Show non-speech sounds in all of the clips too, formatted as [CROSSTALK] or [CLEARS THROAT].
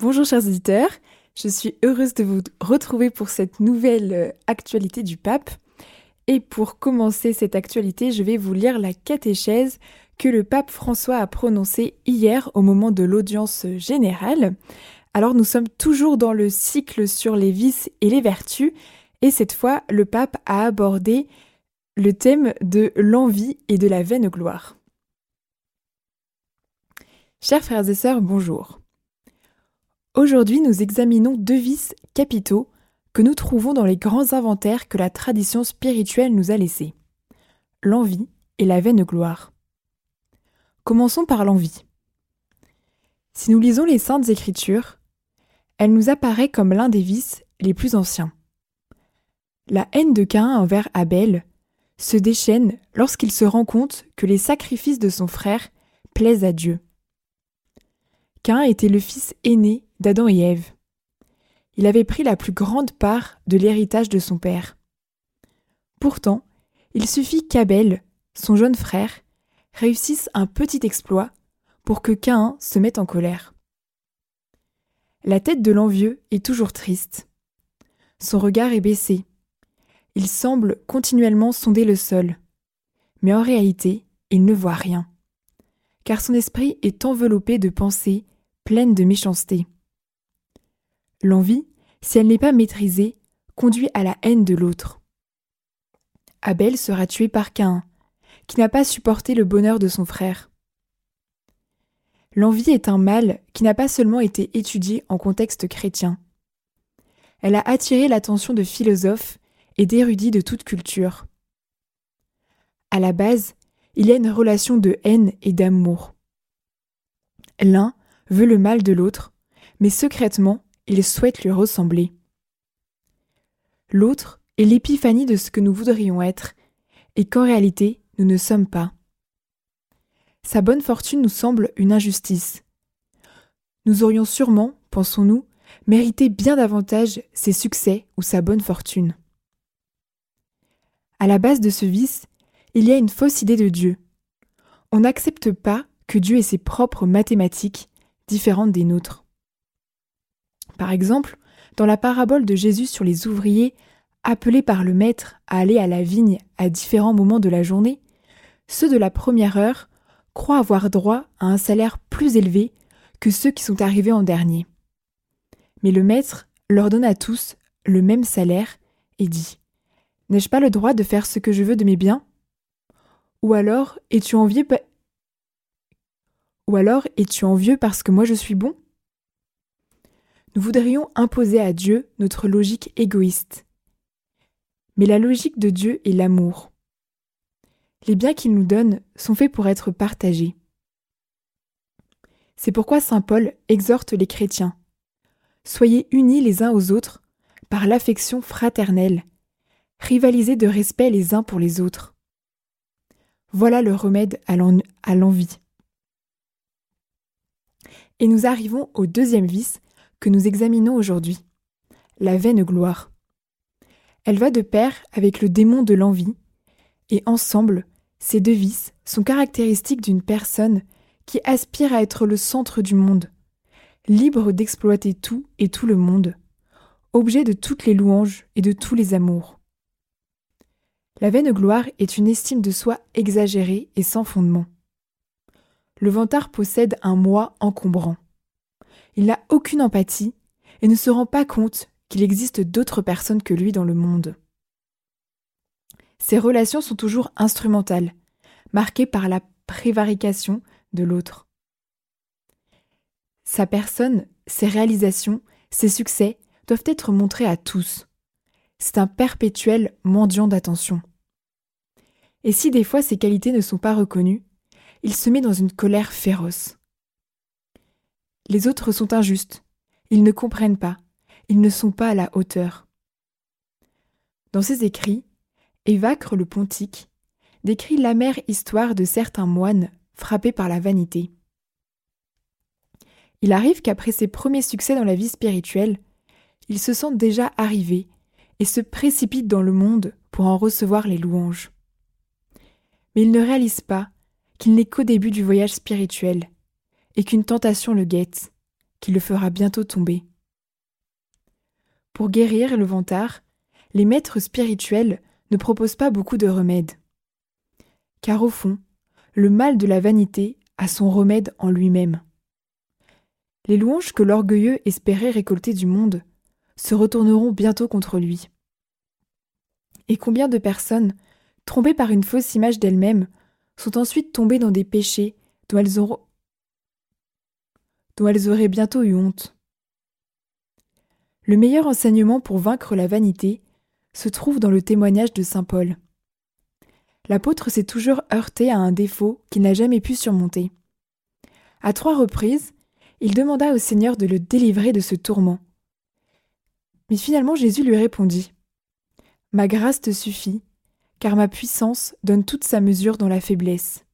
Bonjour chers auditeurs, je suis heureuse de vous retrouver pour cette nouvelle euh, actualité du pape. Et pour commencer cette actualité, je vais vous lire la catéchèse que le pape François a prononcée hier au moment de l'audience générale. Alors nous sommes toujours dans le cycle sur les vices et les vertus, et cette fois le pape a abordé le thème de l'envie et de la vaine gloire. Chers frères et sœurs, bonjour. Aujourd'hui, nous examinons deux vices capitaux que nous trouvons dans les grands inventaires que la tradition spirituelle nous a laissés. L'envie et la vaine gloire. Commençons par l'envie. Si nous lisons les saintes écritures, elle nous apparaît comme l'un des vices les plus anciens. La haine de Caïn envers Abel se déchaîne lorsqu'il se rend compte que les sacrifices de son frère plaisent à Dieu. Caïn était le fils aîné d'Adam et Ève. Il avait pris la plus grande part de l'héritage de son père. Pourtant, il suffit qu'Abel, son jeune frère, réussisse un petit exploit pour que Caïn se mette en colère. La tête de l'envieux est toujours triste. Son regard est baissé. Il semble continuellement sonder le sol. Mais en réalité, il ne voit rien. Car son esprit est enveloppé de pensées pleines de méchanceté. L'envie, si elle n'est pas maîtrisée, conduit à la haine de l'autre. Abel sera tué par Caïn, qui n'a pas supporté le bonheur de son frère. L'envie est un mal qui n'a pas seulement été étudié en contexte chrétien. Elle a attiré l'attention de philosophes et d'érudits de toute culture. À la base, il y a une relation de haine et d'amour. L'un veut le mal de l'autre, mais secrètement, il souhaite lui ressembler. L'autre est l'épiphanie de ce que nous voudrions être, et qu'en réalité nous ne sommes pas. Sa bonne fortune nous semble une injustice. Nous aurions sûrement, pensons-nous, mérité bien davantage ses succès ou sa bonne fortune. À la base de ce vice, il y a une fausse idée de Dieu. On n'accepte pas que Dieu ait ses propres mathématiques différentes des nôtres. Par exemple, dans la parabole de Jésus sur les ouvriers appelés par le Maître à aller à la vigne à différents moments de la journée, ceux de la première heure croient avoir droit à un salaire plus élevé que ceux qui sont arrivés en dernier. Mais le Maître leur donne à tous le même salaire et dit N'ai-je pas le droit de faire ce que je veux de mes biens? Ou alors es-tu envieux, Ou alors es-tu envieux parce que moi je suis bon? Nous voudrions imposer à Dieu notre logique égoïste. Mais la logique de Dieu est l'amour. Les biens qu'il nous donne sont faits pour être partagés. C'est pourquoi Saint Paul exhorte les chrétiens. Soyez unis les uns aux autres par l'affection fraternelle, rivalisez de respect les uns pour les autres. Voilà le remède à l'envie. Et nous arrivons au deuxième vice que nous examinons aujourd'hui, la vaine gloire. Elle va de pair avec le démon de l'envie, et ensemble, ces deux vices sont caractéristiques d'une personne qui aspire à être le centre du monde, libre d'exploiter tout et tout le monde, objet de toutes les louanges et de tous les amours. La vaine gloire est une estime de soi exagérée et sans fondement. Le vantard possède un moi encombrant. Il n'a aucune empathie et ne se rend pas compte qu'il existe d'autres personnes que lui dans le monde. Ses relations sont toujours instrumentales, marquées par la prévarication de l'autre. Sa personne, ses réalisations, ses succès doivent être montrés à tous. C'est un perpétuel mendiant d'attention. Et si des fois ses qualités ne sont pas reconnues, il se met dans une colère féroce. Les autres sont injustes. Ils ne comprennent pas. Ils ne sont pas à la hauteur. Dans ses écrits, Évacre le Pontique décrit l'amère histoire de certains moines frappés par la vanité. Il arrive qu'après ses premiers succès dans la vie spirituelle, ils se sentent déjà arrivés et se précipitent dans le monde pour en recevoir les louanges. Mais ils ne réalisent pas qu'il n'est qu'au début du voyage spirituel et qu'une tentation le guette, qui le fera bientôt tomber. Pour guérir le vantard, les maîtres spirituels ne proposent pas beaucoup de remèdes. Car au fond, le mal de la vanité a son remède en lui-même. Les louanges que l'orgueilleux espérait récolter du monde se retourneront bientôt contre lui. Et combien de personnes, trompées par une fausse image d'elles-mêmes, sont ensuite tombées dans des péchés dont elles, dont elles auraient bientôt eu honte. Le meilleur enseignement pour vaincre la vanité se trouve dans le témoignage de Saint Paul. L'apôtre s'est toujours heurté à un défaut qu'il n'a jamais pu surmonter. À trois reprises, il demanda au Seigneur de le délivrer de ce tourment. Mais finalement Jésus lui répondit Ma grâce te suffit, car ma puissance donne toute sa mesure dans la faiblesse.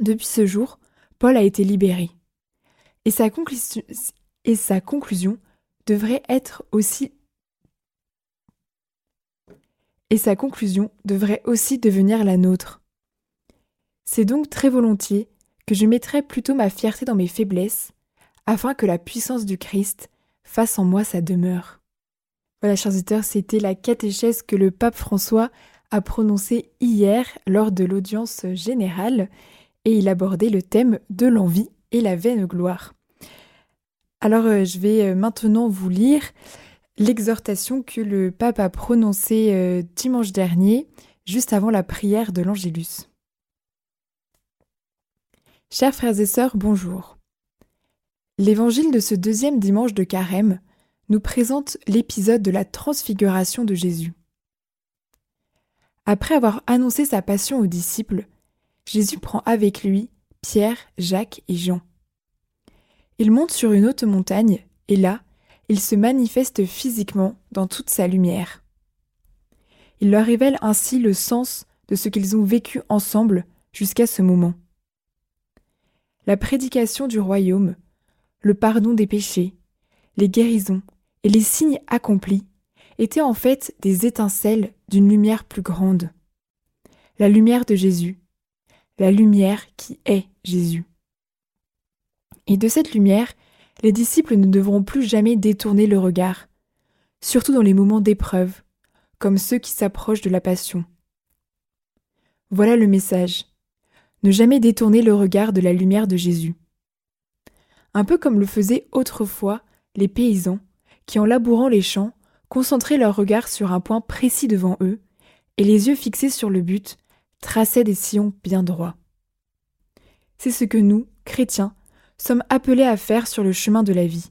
Depuis ce jour, Paul a été libéré. Et sa, conclusion, devrait être aussi et sa conclusion devrait aussi devenir la nôtre. C'est donc très volontiers que je mettrai plutôt ma fierté dans mes faiblesses, afin que la puissance du Christ fasse en moi sa demeure. Voilà, chers auditeurs, c'était la catéchèse que le pape François a prononcée hier lors de l'audience générale, et il abordait le thème de l'envie et la vaine gloire. Alors euh, je vais euh, maintenant vous lire l'exhortation que le pape a prononcée euh, dimanche dernier, juste avant la prière de l'Angélus. Chers frères et sœurs, bonjour. L'évangile de ce deuxième dimanche de carême nous présente l'épisode de la transfiguration de Jésus. Après avoir annoncé sa passion aux disciples, Jésus prend avec lui Pierre, Jacques et Jean. Il monte sur une haute montagne, et là, il se manifeste physiquement dans toute sa lumière. Il leur révèle ainsi le sens de ce qu'ils ont vécu ensemble jusqu'à ce moment. La prédication du royaume, le pardon des péchés, les guérisons et les signes accomplis étaient en fait des étincelles d'une lumière plus grande. La lumière de Jésus, la lumière qui est Jésus. Et de cette lumière, les disciples ne devront plus jamais détourner le regard, surtout dans les moments d'épreuve, comme ceux qui s'approchent de la passion. Voilà le message. Ne jamais détourner le regard de la lumière de Jésus. Un peu comme le faisaient autrefois les paysans, qui en labourant les champs, concentraient leur regard sur un point précis devant eux, et les yeux fixés sur le but, traçaient des sillons bien droits. C'est ce que nous, chrétiens, sommes appelés à faire sur le chemin de la vie.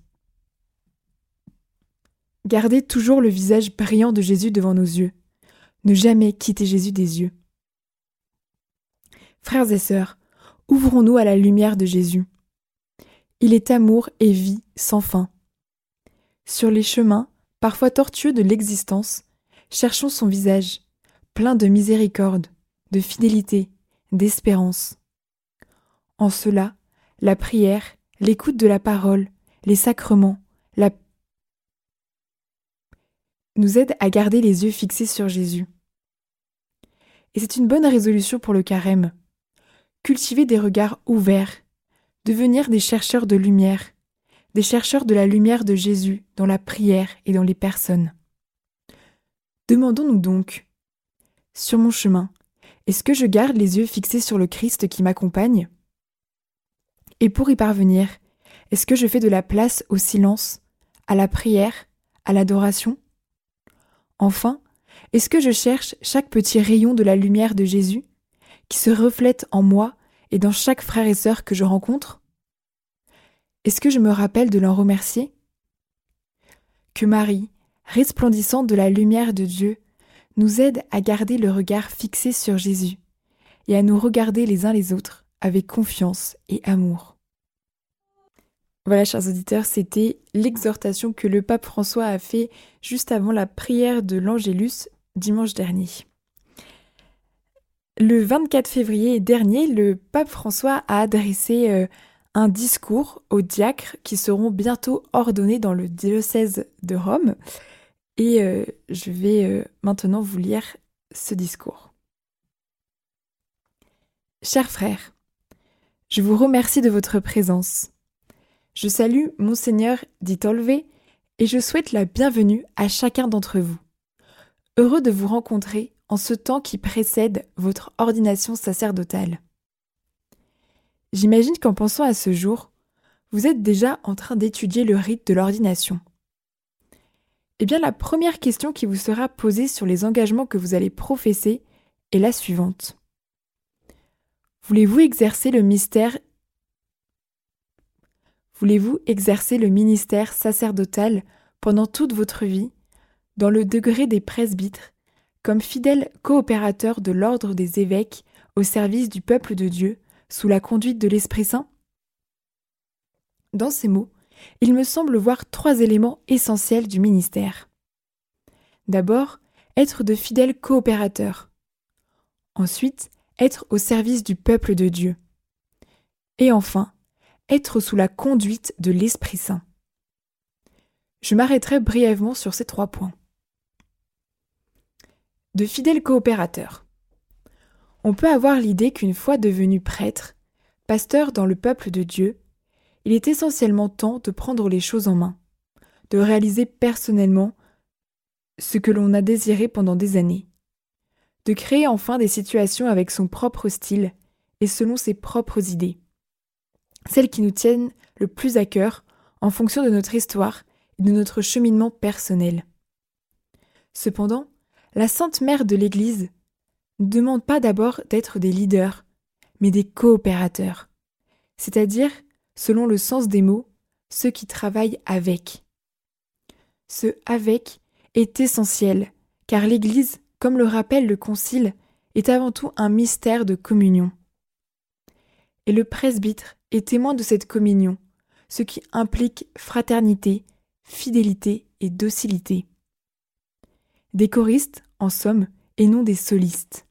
Gardez toujours le visage brillant de Jésus devant nos yeux. Ne jamais quitter Jésus des yeux. Frères et sœurs, ouvrons-nous à la lumière de Jésus. Il est amour et vie sans fin. Sur les chemins, parfois tortueux de l'existence, cherchons son visage, plein de miséricorde, de fidélité, d'espérance. En cela, la prière, l'écoute de la parole, les sacrements, la nous aident à garder les yeux fixés sur Jésus. Et c'est une bonne résolution pour le carême. Cultiver des regards ouverts, devenir des chercheurs de lumière, des chercheurs de la lumière de Jésus dans la prière et dans les personnes. Demandons-nous donc, sur mon chemin, est-ce que je garde les yeux fixés sur le Christ qui m'accompagne? Et pour y parvenir, est-ce que je fais de la place au silence, à la prière, à l'adoration? Enfin, est-ce que je cherche chaque petit rayon de la lumière de Jésus, qui se reflète en moi et dans chaque frère et sœur que je rencontre? Est-ce que je me rappelle de l'en remercier? Que Marie, resplendissante de la lumière de Dieu, nous aide à garder le regard fixé sur Jésus et à nous regarder les uns les autres avec confiance et amour. Voilà, chers auditeurs, c'était l'exhortation que le pape François a fait juste avant la prière de l'Angélus dimanche dernier. Le 24 février dernier, le pape François a adressé euh, un discours aux diacres qui seront bientôt ordonnés dans le diocèse de Rome. Et euh, je vais euh, maintenant vous lire ce discours. Chers frères, je vous remercie de votre présence. Je salue Monseigneur dit Olvé et je souhaite la bienvenue à chacun d'entre vous. Heureux de vous rencontrer en ce temps qui précède votre ordination sacerdotale. J'imagine qu'en pensant à ce jour, vous êtes déjà en train d'étudier le rite de l'ordination. Eh bien, la première question qui vous sera posée sur les engagements que vous allez professer est la suivante. Voulez-vous exercer le mystère Voulez-vous exercer le ministère sacerdotal pendant toute votre vie, dans le degré des presbytres, comme fidèle coopérateur de l'ordre des évêques au service du peuple de Dieu, sous la conduite de l'Esprit Saint? Dans ces mots, il me semble voir trois éléments essentiels du ministère. D'abord, être de fidèles coopérateurs. Ensuite, être au service du peuple de Dieu. Et enfin, être sous la conduite de l'Esprit Saint. Je m'arrêterai brièvement sur ces trois points. De fidèles coopérateurs. On peut avoir l'idée qu'une fois devenu prêtre, pasteur dans le peuple de Dieu, il est essentiellement temps de prendre les choses en main, de réaliser personnellement ce que l'on a désiré pendant des années, de créer enfin des situations avec son propre style et selon ses propres idées, celles qui nous tiennent le plus à cœur en fonction de notre histoire et de notre cheminement personnel. Cependant, la Sainte Mère de l'Église ne demande pas d'abord d'être des leaders, mais des coopérateurs, c'est-à-dire, selon le sens des mots, ceux qui travaillent avec. Ce avec est essentiel, car l'Église, comme le rappelle le Concile, est avant tout un mystère de communion. Et le presbytre est témoin de cette communion, ce qui implique fraternité, fidélité et docilité. Des choristes, en somme, et non des solistes.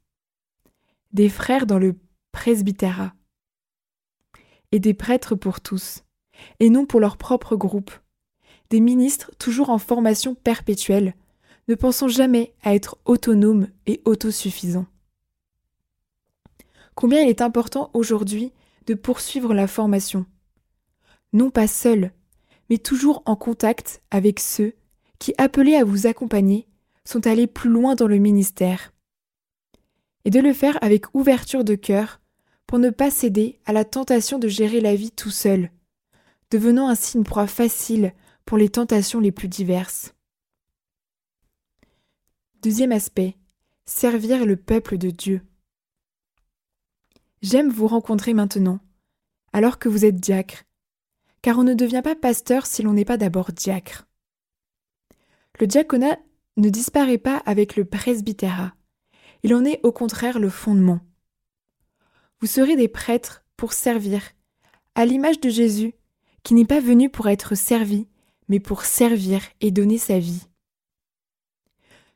Des frères dans le presbytérat. Et des prêtres pour tous, et non pour leur propre groupe. Des ministres toujours en formation perpétuelle, ne pensant jamais à être autonomes et autosuffisants. Combien il est important aujourd'hui de poursuivre la formation. Non pas seul, mais toujours en contact avec ceux qui, appelés à vous accompagner, sont allés plus loin dans le ministère. Et de le faire avec ouverture de cœur pour ne pas céder à la tentation de gérer la vie tout seul, devenant ainsi une proie facile pour les tentations les plus diverses. Deuxième aspect, servir le peuple de Dieu. J'aime vous rencontrer maintenant, alors que vous êtes diacre, car on ne devient pas pasteur si l'on n'est pas d'abord diacre. Le diaconat ne disparaît pas avec le presbytérat, il en est au contraire le fondement. Vous serez des prêtres pour servir, à l'image de Jésus, qui n'est pas venu pour être servi, mais pour servir et donner sa vie.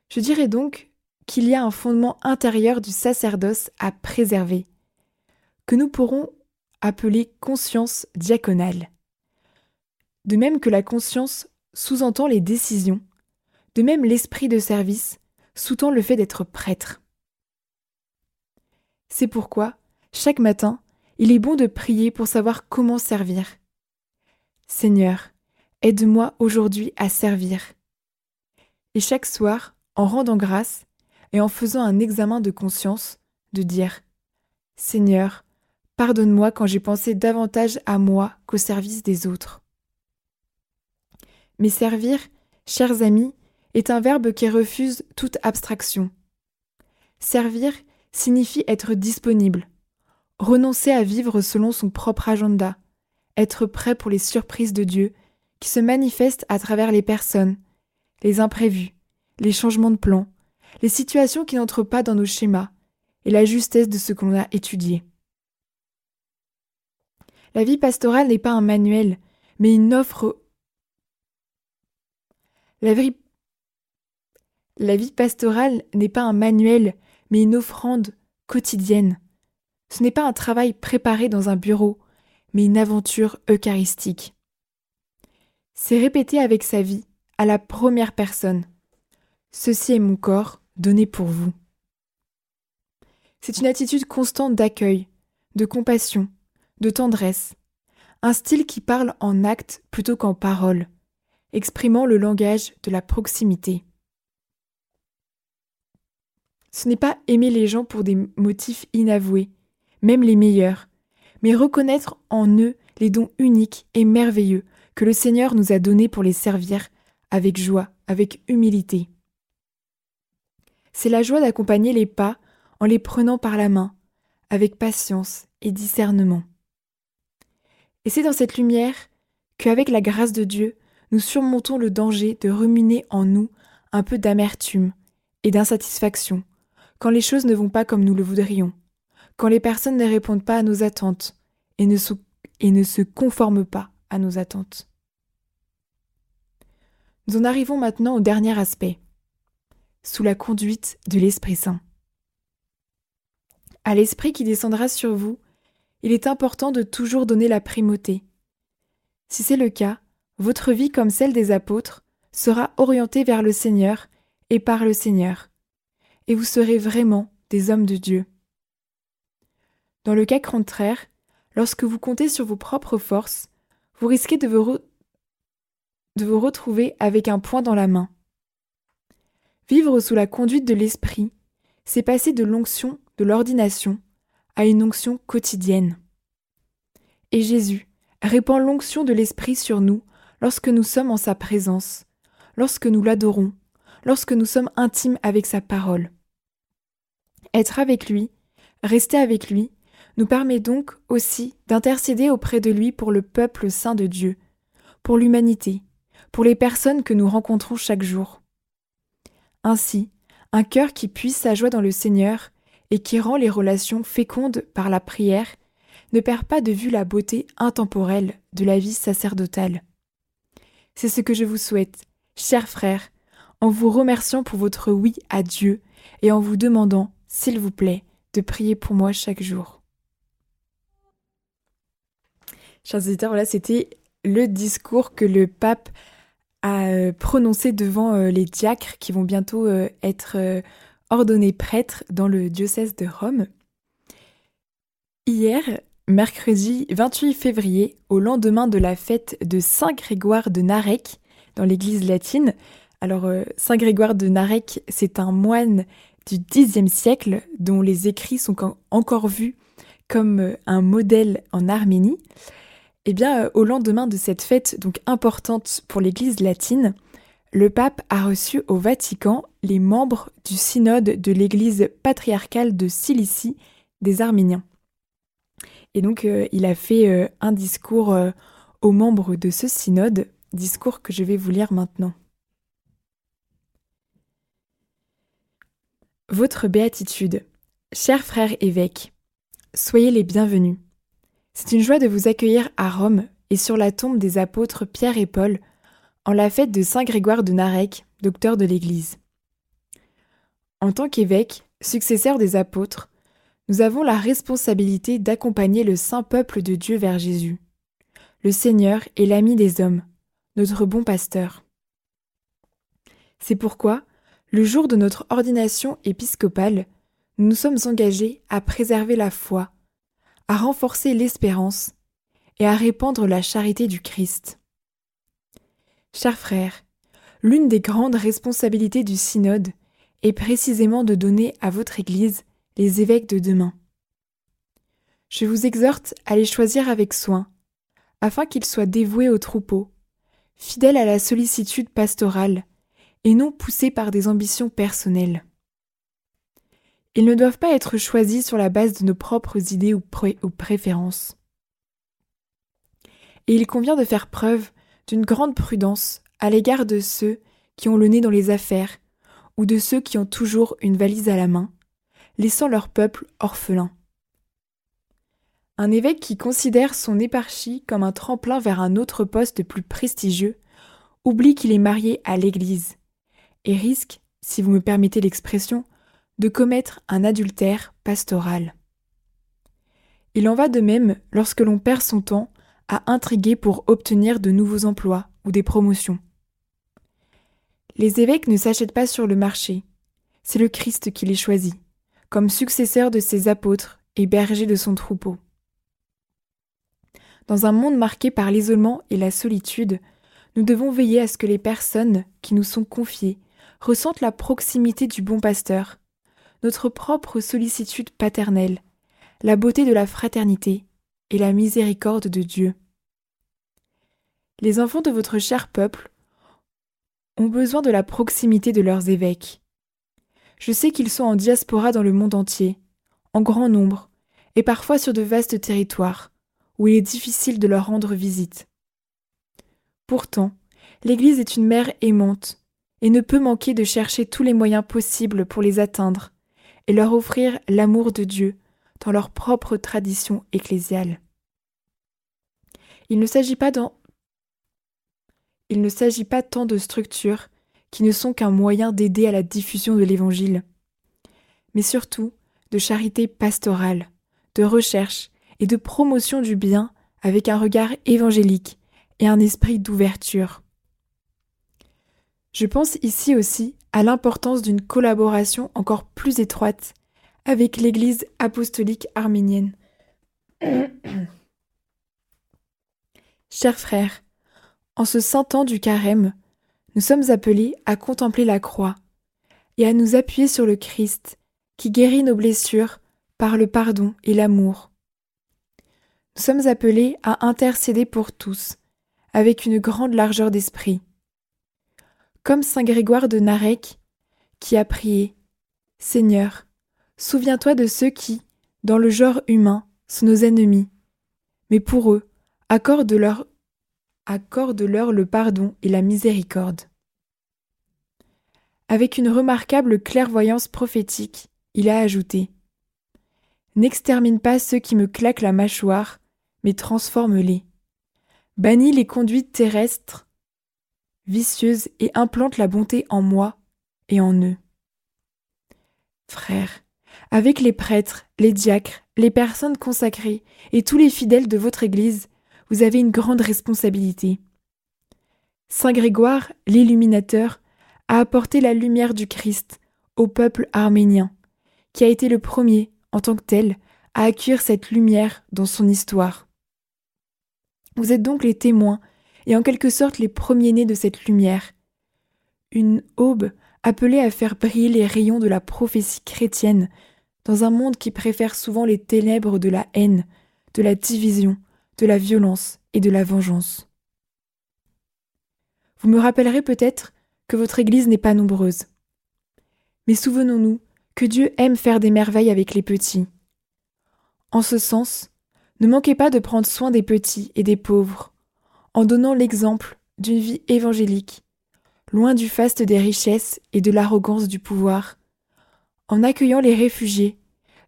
Je dirais donc qu'il y a un fondement intérieur du sacerdoce à préserver, que nous pourrons appeler conscience diaconale. De même que la conscience sous-entend les décisions, de même l'esprit de service sous-tend le fait d'être prêtre. C'est pourquoi, chaque matin, il est bon de prier pour savoir comment servir. Seigneur, aide-moi aujourd'hui à servir. Et chaque soir, en rendant grâce et en faisant un examen de conscience, de dire Seigneur, Pardonne-moi quand j'ai pensé davantage à moi qu'au service des autres. Mais servir, chers amis, est un verbe qui refuse toute abstraction. Servir signifie être disponible, renoncer à vivre selon son propre agenda, être prêt pour les surprises de Dieu qui se manifestent à travers les personnes, les imprévus, les changements de plan, les situations qui n'entrent pas dans nos schémas et la justesse de ce que l'on a étudié. La vie pastorale n'est pas un manuel, mais une offre. La vie, La vie pastorale n'est pas un manuel, mais une offrande quotidienne. Ce n'est pas un travail préparé dans un bureau, mais une aventure eucharistique. C'est répéter avec sa vie, à la première personne. Ceci est mon corps donné pour vous. C'est une attitude constante d'accueil, de compassion, de tendresse, un style qui parle en actes plutôt qu'en paroles, exprimant le langage de la proximité. Ce n'est pas aimer les gens pour des motifs inavoués, même les meilleurs, mais reconnaître en eux les dons uniques et merveilleux que le Seigneur nous a donnés pour les servir avec joie, avec humilité. C'est la joie d'accompagner les pas en les prenant par la main, avec patience et discernement. Et c'est dans cette lumière qu'avec la grâce de Dieu, nous surmontons le danger de ruminer en nous un peu d'amertume et d'insatisfaction quand les choses ne vont pas comme nous le voudrions, quand les personnes ne répondent pas à nos attentes et ne se, conforment pas à nos attentes. Nous en arrivons maintenant au dernier aspect, sous la conduite de l'Esprit Saint. À l'Esprit qui descendra sur vous, il est important de toujours donner la primauté. Si c'est le cas, votre vie comme celle des apôtres sera orientée vers le Seigneur et par le Seigneur, et vous serez vraiment des hommes de Dieu. Dans le cas contraire, lorsque vous comptez sur vos propres forces, vous risquez de vous, de vous retrouver avec un point dans la main. Vivre sous la conduite de l'Esprit, c'est passer de l'onction de l'ordination à une onction quotidienne. Et Jésus répand l'onction de l'Esprit sur nous lorsque nous sommes en sa présence, lorsque nous l'adorons, lorsque nous sommes intimes avec sa parole. Être avec lui, rester avec lui, nous permet donc aussi d'intercéder auprès de lui pour le peuple saint de Dieu, pour l'humanité, pour les personnes que nous rencontrons chaque jour. Ainsi, un cœur qui puise sa joie dans le Seigneur et qui rend les relations fécondes par la prière ne perd pas de vue la beauté intemporelle de la vie sacerdotale. C'est ce que je vous souhaite, chers frères, en vous remerciant pour votre oui à Dieu et en vous demandant, s'il vous plaît, de prier pour moi chaque jour. Chers auditeurs, voilà, c'était le discours que le pape a euh, prononcé devant euh, les diacres qui vont bientôt euh, être ordonnés prêtres dans le diocèse de Rome. Hier, mercredi 28 février, au lendemain de la fête de Saint Grégoire de Narek dans l'église latine. Alors, Saint Grégoire de Narek, c'est un moine du Xe siècle dont les écrits sont encore vus comme un modèle en Arménie. Eh bien, euh, au lendemain de cette fête donc importante pour l'Église latine, le pape a reçu au Vatican les membres du synode de l'Église patriarcale de Cilicie des Arméniens. Et donc, euh, il a fait euh, un discours aux membres de ce synode, discours que je vais vous lire maintenant. Votre béatitude, chers frères évêques, soyez les bienvenus. C'est une joie de vous accueillir à Rome et sur la tombe des apôtres Pierre et Paul, en la fête de Saint Grégoire de Narek, docteur de l'Église. En tant qu'évêque, successeur des apôtres, nous avons la responsabilité d'accompagner le saint peuple de Dieu vers Jésus. Le Seigneur est l'ami des hommes, notre bon pasteur. C'est pourquoi, le jour de notre ordination épiscopale, nous nous sommes engagés à préserver la foi, à renforcer l'espérance et à répandre la charité du Christ. Chers frères, l'une des grandes responsabilités du synode est précisément de donner à votre Église les évêques de demain. Je vous exhorte à les choisir avec soin, afin qu'ils soient dévoués au troupeau, fidèles à la sollicitude pastorale, et non poussés par des ambitions personnelles. Ils ne doivent pas être choisis sur la base de nos propres idées ou, préférences. Et il convient de faire preuve d'une grande prudence à l'égard de ceux qui ont le nez dans les affaires ou de ceux qui ont toujours une valise à la main, laissant leur peuple orphelin. Un évêque qui considère son éparchie comme un tremplin vers un autre poste plus prestigieux oublie qu'il est marié à l'Église et risque, si vous me permettez l'expression, de commettre un adultère pastoral. Il en va de même lorsque l'on perd son temps à intriguer pour obtenir de nouveaux emplois ou des promotions. Les évêques ne s'achètent pas sur le marché, c'est le Christ qui les choisit, comme successeur de ses apôtres et berger de son troupeau. Dans un monde marqué par l'isolement et la solitude, nous devons veiller à ce que les personnes qui nous sont confiées ressentent la proximité du bon pasteur, notre propre sollicitude paternelle, la beauté de la fraternité et la miséricorde de Dieu. Les enfants de votre cher peuple ont besoin de la proximité de leurs évêques. Je sais qu'ils sont en diaspora dans le monde entier, en grand nombre, et parfois sur de vastes territoires, où il est difficile de leur rendre visite. Pourtant, l'Église est une mère aimante, et ne peut manquer de chercher tous les moyens possibles pour les atteindre, et leur offrir l'amour de Dieu dans leur propre tradition ecclésiale. Il ne s'agit pas Il ne s'agit pas tant de structures qui ne sont qu'un moyen d'aider à la diffusion de l'Évangile, mais surtout de charité pastorale, de recherche et de promotion du bien avec un regard évangélique et un esprit d'ouverture. Je pense ici aussi à l'importance d'une collaboration encore plus étroite avec l'Église apostolique arménienne. [CLEARS THROAT] Chers frères, en ce saint temps du carême, nous sommes appelés à contempler la croix et à nous appuyer sur le Christ qui guérit nos blessures par le pardon et l'amour. Nous sommes appelés à intercéder pour tous, avec une grande largeur d'esprit. Comme Saint Grégoire de Narek, qui a prié Seigneur, souviens-toi de ceux qui, dans le genre humain, sont nos ennemis, mais pour eux, accorde-leur accorde-leur le pardon et la miséricorde. Avec une remarquable clairvoyance prophétique, il a ajouté N'extermine pas ceux qui me claquent la mâchoire, mais transforme-les. Bannis les conduites terrestres, vicieuses, et implante la bonté en moi et en eux. Frères, avec les prêtres, les diacres, les personnes consacrées et tous les fidèles de votre Église, vous avez une grande responsabilité. Saint Grégoire, l'illuminateur, a apporté la lumière du Christ au peuple arménien, qui a été le premier, en tant que tel, à accueillir cette lumière dans son histoire. Vous êtes donc les témoins et en quelque sorte les premiers-nés de cette lumière. Une aube appelée à faire briller les rayons de la prophétie chrétienne dans un monde qui préfère souvent les ténèbres de la haine, de la division, de la violence et de la vengeance. Vous me rappellerez peut-être que votre Église n'est pas nombreuse. Mais souvenons-nous que Dieu aime faire des merveilles avec les petits. En ce sens, ne manquez pas de prendre soin des petits et des pauvres, en donnant l'exemple d'une vie évangélique, loin du faste des richesses et de l'arrogance du pouvoir, en accueillant les réfugiés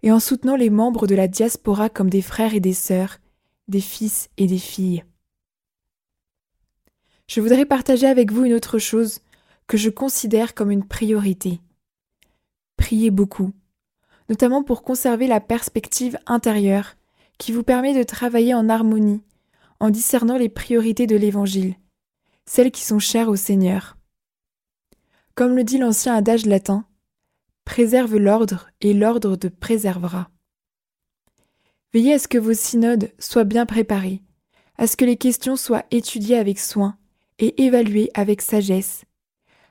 et en soutenant les membres de la diaspora comme des frères et des sœurs, des fils et des filles. Je voudrais partager avec vous une autre chose que je considère comme une priorité. Priez beaucoup, notamment pour conserver la perspective intérieure qui vous permet de travailler en harmonie, en discernant les priorités de l'Évangile, celles qui sont chères au Seigneur. Comme le dit l'ancien adage latin, préserve l'ordre et l'ordre te préservera. Veillez à ce que vos synodes soient bien préparés, à ce que les questions soient étudiées avec soin et évaluées avec sagesse,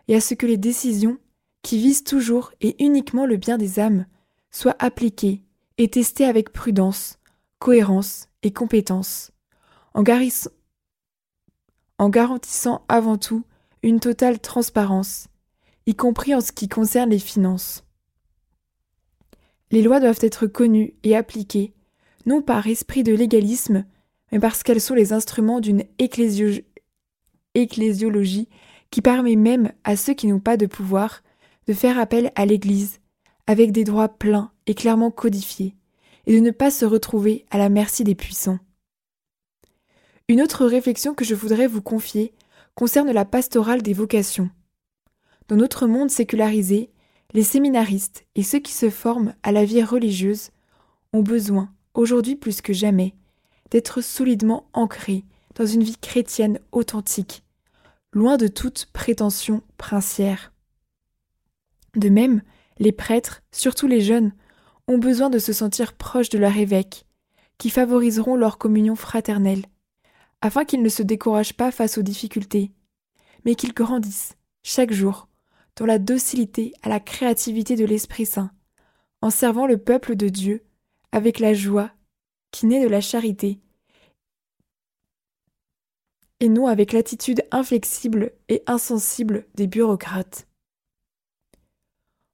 et à ce que les décisions, qui visent toujours et uniquement le bien des âmes, soient appliquées et testées avec prudence, cohérence et compétence, en, garantissant avant tout une totale transparence, y compris en ce qui concerne les finances. Les lois doivent être connues et appliquées non par esprit de légalisme, mais parce qu'elles sont les instruments d'une ecclésiologie qui permet même à ceux qui n'ont pas de pouvoir de faire appel à l'Église avec des droits pleins et clairement codifiés, et de ne pas se retrouver à la merci des puissants. Une autre réflexion que je voudrais vous confier concerne la pastorale des vocations. Dans notre monde sécularisé, les séminaristes et ceux qui se forment à la vie religieuse ont besoin, aujourd'hui plus que jamais, d'être solidement ancrés dans une vie chrétienne authentique, loin de toute prétention princière. De même, les prêtres, surtout les jeunes, ont besoin de se sentir proches de leur évêque, qui favoriseront leur communion fraternelle afin qu'ils ne se découragent pas face aux difficultés, mais qu'ils grandissent chaque jour dans la docilité à la créativité de l'Esprit Saint, en servant le peuple de Dieu avec la joie qui naît de la charité, et non avec l'attitude inflexible et insensible des bureaucrates.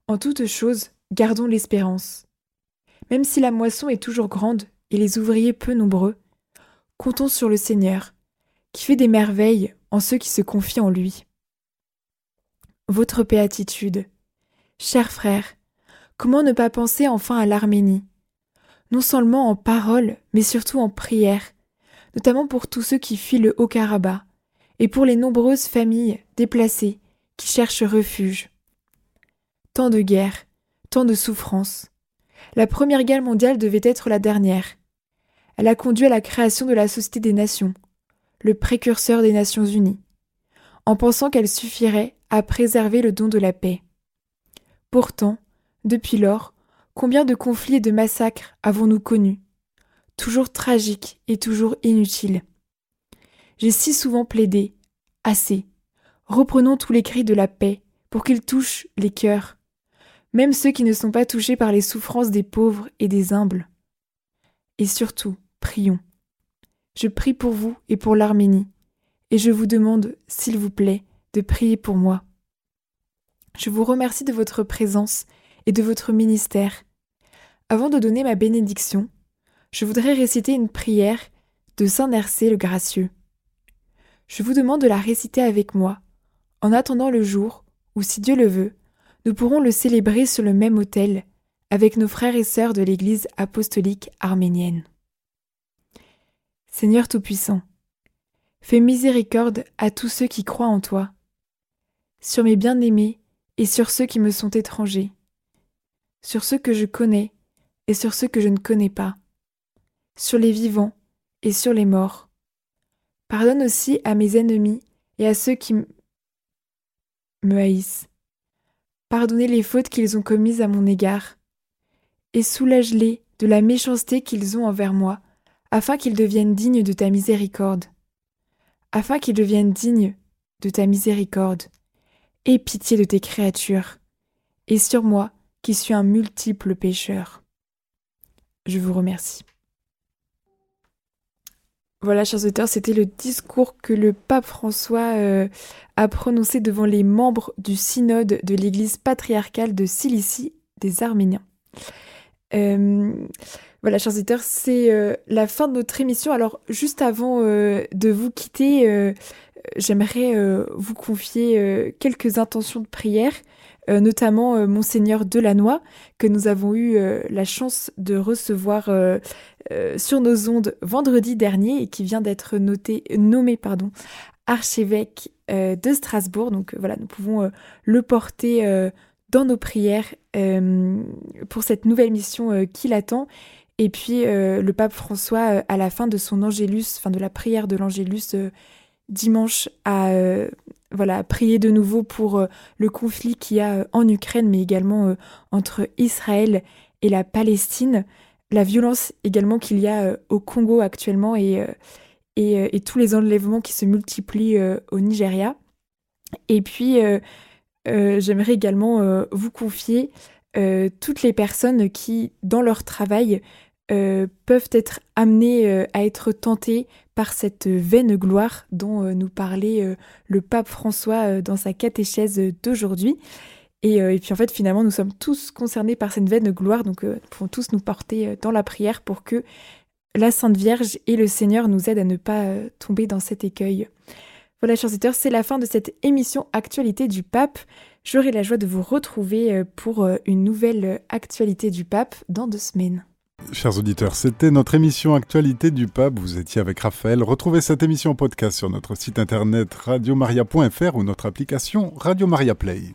En toute chose, gardons l'espérance. Même si la moisson est toujours grande et les ouvriers peu nombreux, comptons sur le Seigneur, qui fait des merveilles en ceux qui se confient en lui. Votre béatitude. Chers frères, comment ne pas penser enfin à l'Arménie? Non seulement en parole, mais surtout en prière, notamment pour tous ceux qui fuient le Haut-Karabakh, et pour les nombreuses familles déplacées qui cherchent refuge. Tant de guerres, tant de souffrances. La Première Guerre mondiale devait être la dernière. Elle a conduit à la création de la Société des Nations, le précurseur des Nations Unies, en pensant qu'elle suffirait à préserver le don de la paix. Pourtant, depuis lors, combien de conflits et de massacres avons-nous connus? Toujours tragiques et toujours inutiles J'ai si souvent plaidé Assez. Reprenons tous les cris de la paix pour qu'ils touchent les cœurs, même ceux qui ne sont pas touchés par les souffrances des pauvres et des humbles. Et surtout, prions. Je prie pour vous et pour l'Arménie, et je vous demande, s'il vous plaît, de prier pour moi. Je vous remercie de votre présence et de votre ministère. Avant de donner ma bénédiction, je voudrais réciter une prière de Saint Nercé le Gracieux. Je vous demande de la réciter avec moi, en attendant le jour où, si Dieu le veut, nous pourrons le célébrer sur le même autel avec nos frères et sœurs de l'Église apostolique arménienne. Seigneur Tout-Puissant, fais miséricorde à tous ceux qui croient en toi, sur mes bien-aimés et sur ceux qui me sont étrangers, sur ceux que je connais et sur ceux que je ne connais pas, sur les vivants et sur les morts. Pardonne aussi à mes ennemis et à ceux qui me haïssent pardonnez les fautes qu'ils ont commises à mon égard, et soulage-les de la méchanceté qu'ils ont envers moi, afin qu'ils deviennent dignes de ta miséricorde. Afin qu'ils deviennent dignes de ta miséricorde. Aie pitié de tes créatures, et sur moi, qui suis un multiple pécheur. Je vous remercie. Voilà, chers auteurs, c'était le discours que le pape François euh, a prononcé devant les membres du synode de l'Église patriarcale de Cilicie des Arméniens. Euh, voilà, chers auditeurs, c'est euh, la fin de notre émission. Alors, juste avant de vous quitter, j'aimerais vous confier quelques intentions de prière. Euh, notamment euh, Monseigneur Delannoy, que nous avons eu euh, la chance de recevoir sur nos ondes vendredi dernier et qui vient d'être nommé pardon, archevêque de Strasbourg. Donc voilà, nous pouvons le porter dans nos prières pour cette nouvelle mission qui l'attend. Et puis le pape François, à la fin de son Angélus, fin de la prière de l'Angélus dimanche, a voilà, prier de nouveau pour euh, le conflit qu'il y a euh, en Ukraine, mais également euh, entre Israël et la Palestine, la violence également qu'il y a au Congo actuellement et, et, tous les enlèvements qui se multiplient au Nigeria. Et puis, j'aimerais également vous confier toutes les personnes qui, dans leur travail, peuvent être amenées à être tentées par cette vaine gloire dont euh, nous parlait euh, le pape François euh, dans sa catéchèse d'aujourd'hui. Et, puis en fait, finalement, nous sommes tous concernés par cette vaine gloire, donc nous pouvons tous nous porter dans la prière pour que la Sainte Vierge et le Seigneur nous aident à ne pas tomber dans cet écueil. Voilà, chers auditeurs, c'est la fin de cette émission Actualité du Pape. J'aurai la joie de vous retrouver pour une nouvelle Actualité du Pape dans deux semaines. Chers auditeurs, c'était notre émission Actualité du Pape. Vous étiez avec Raphaël. Retrouvez cette émission podcast sur notre site internet radiomaria.fr ou notre application Radio Maria Play.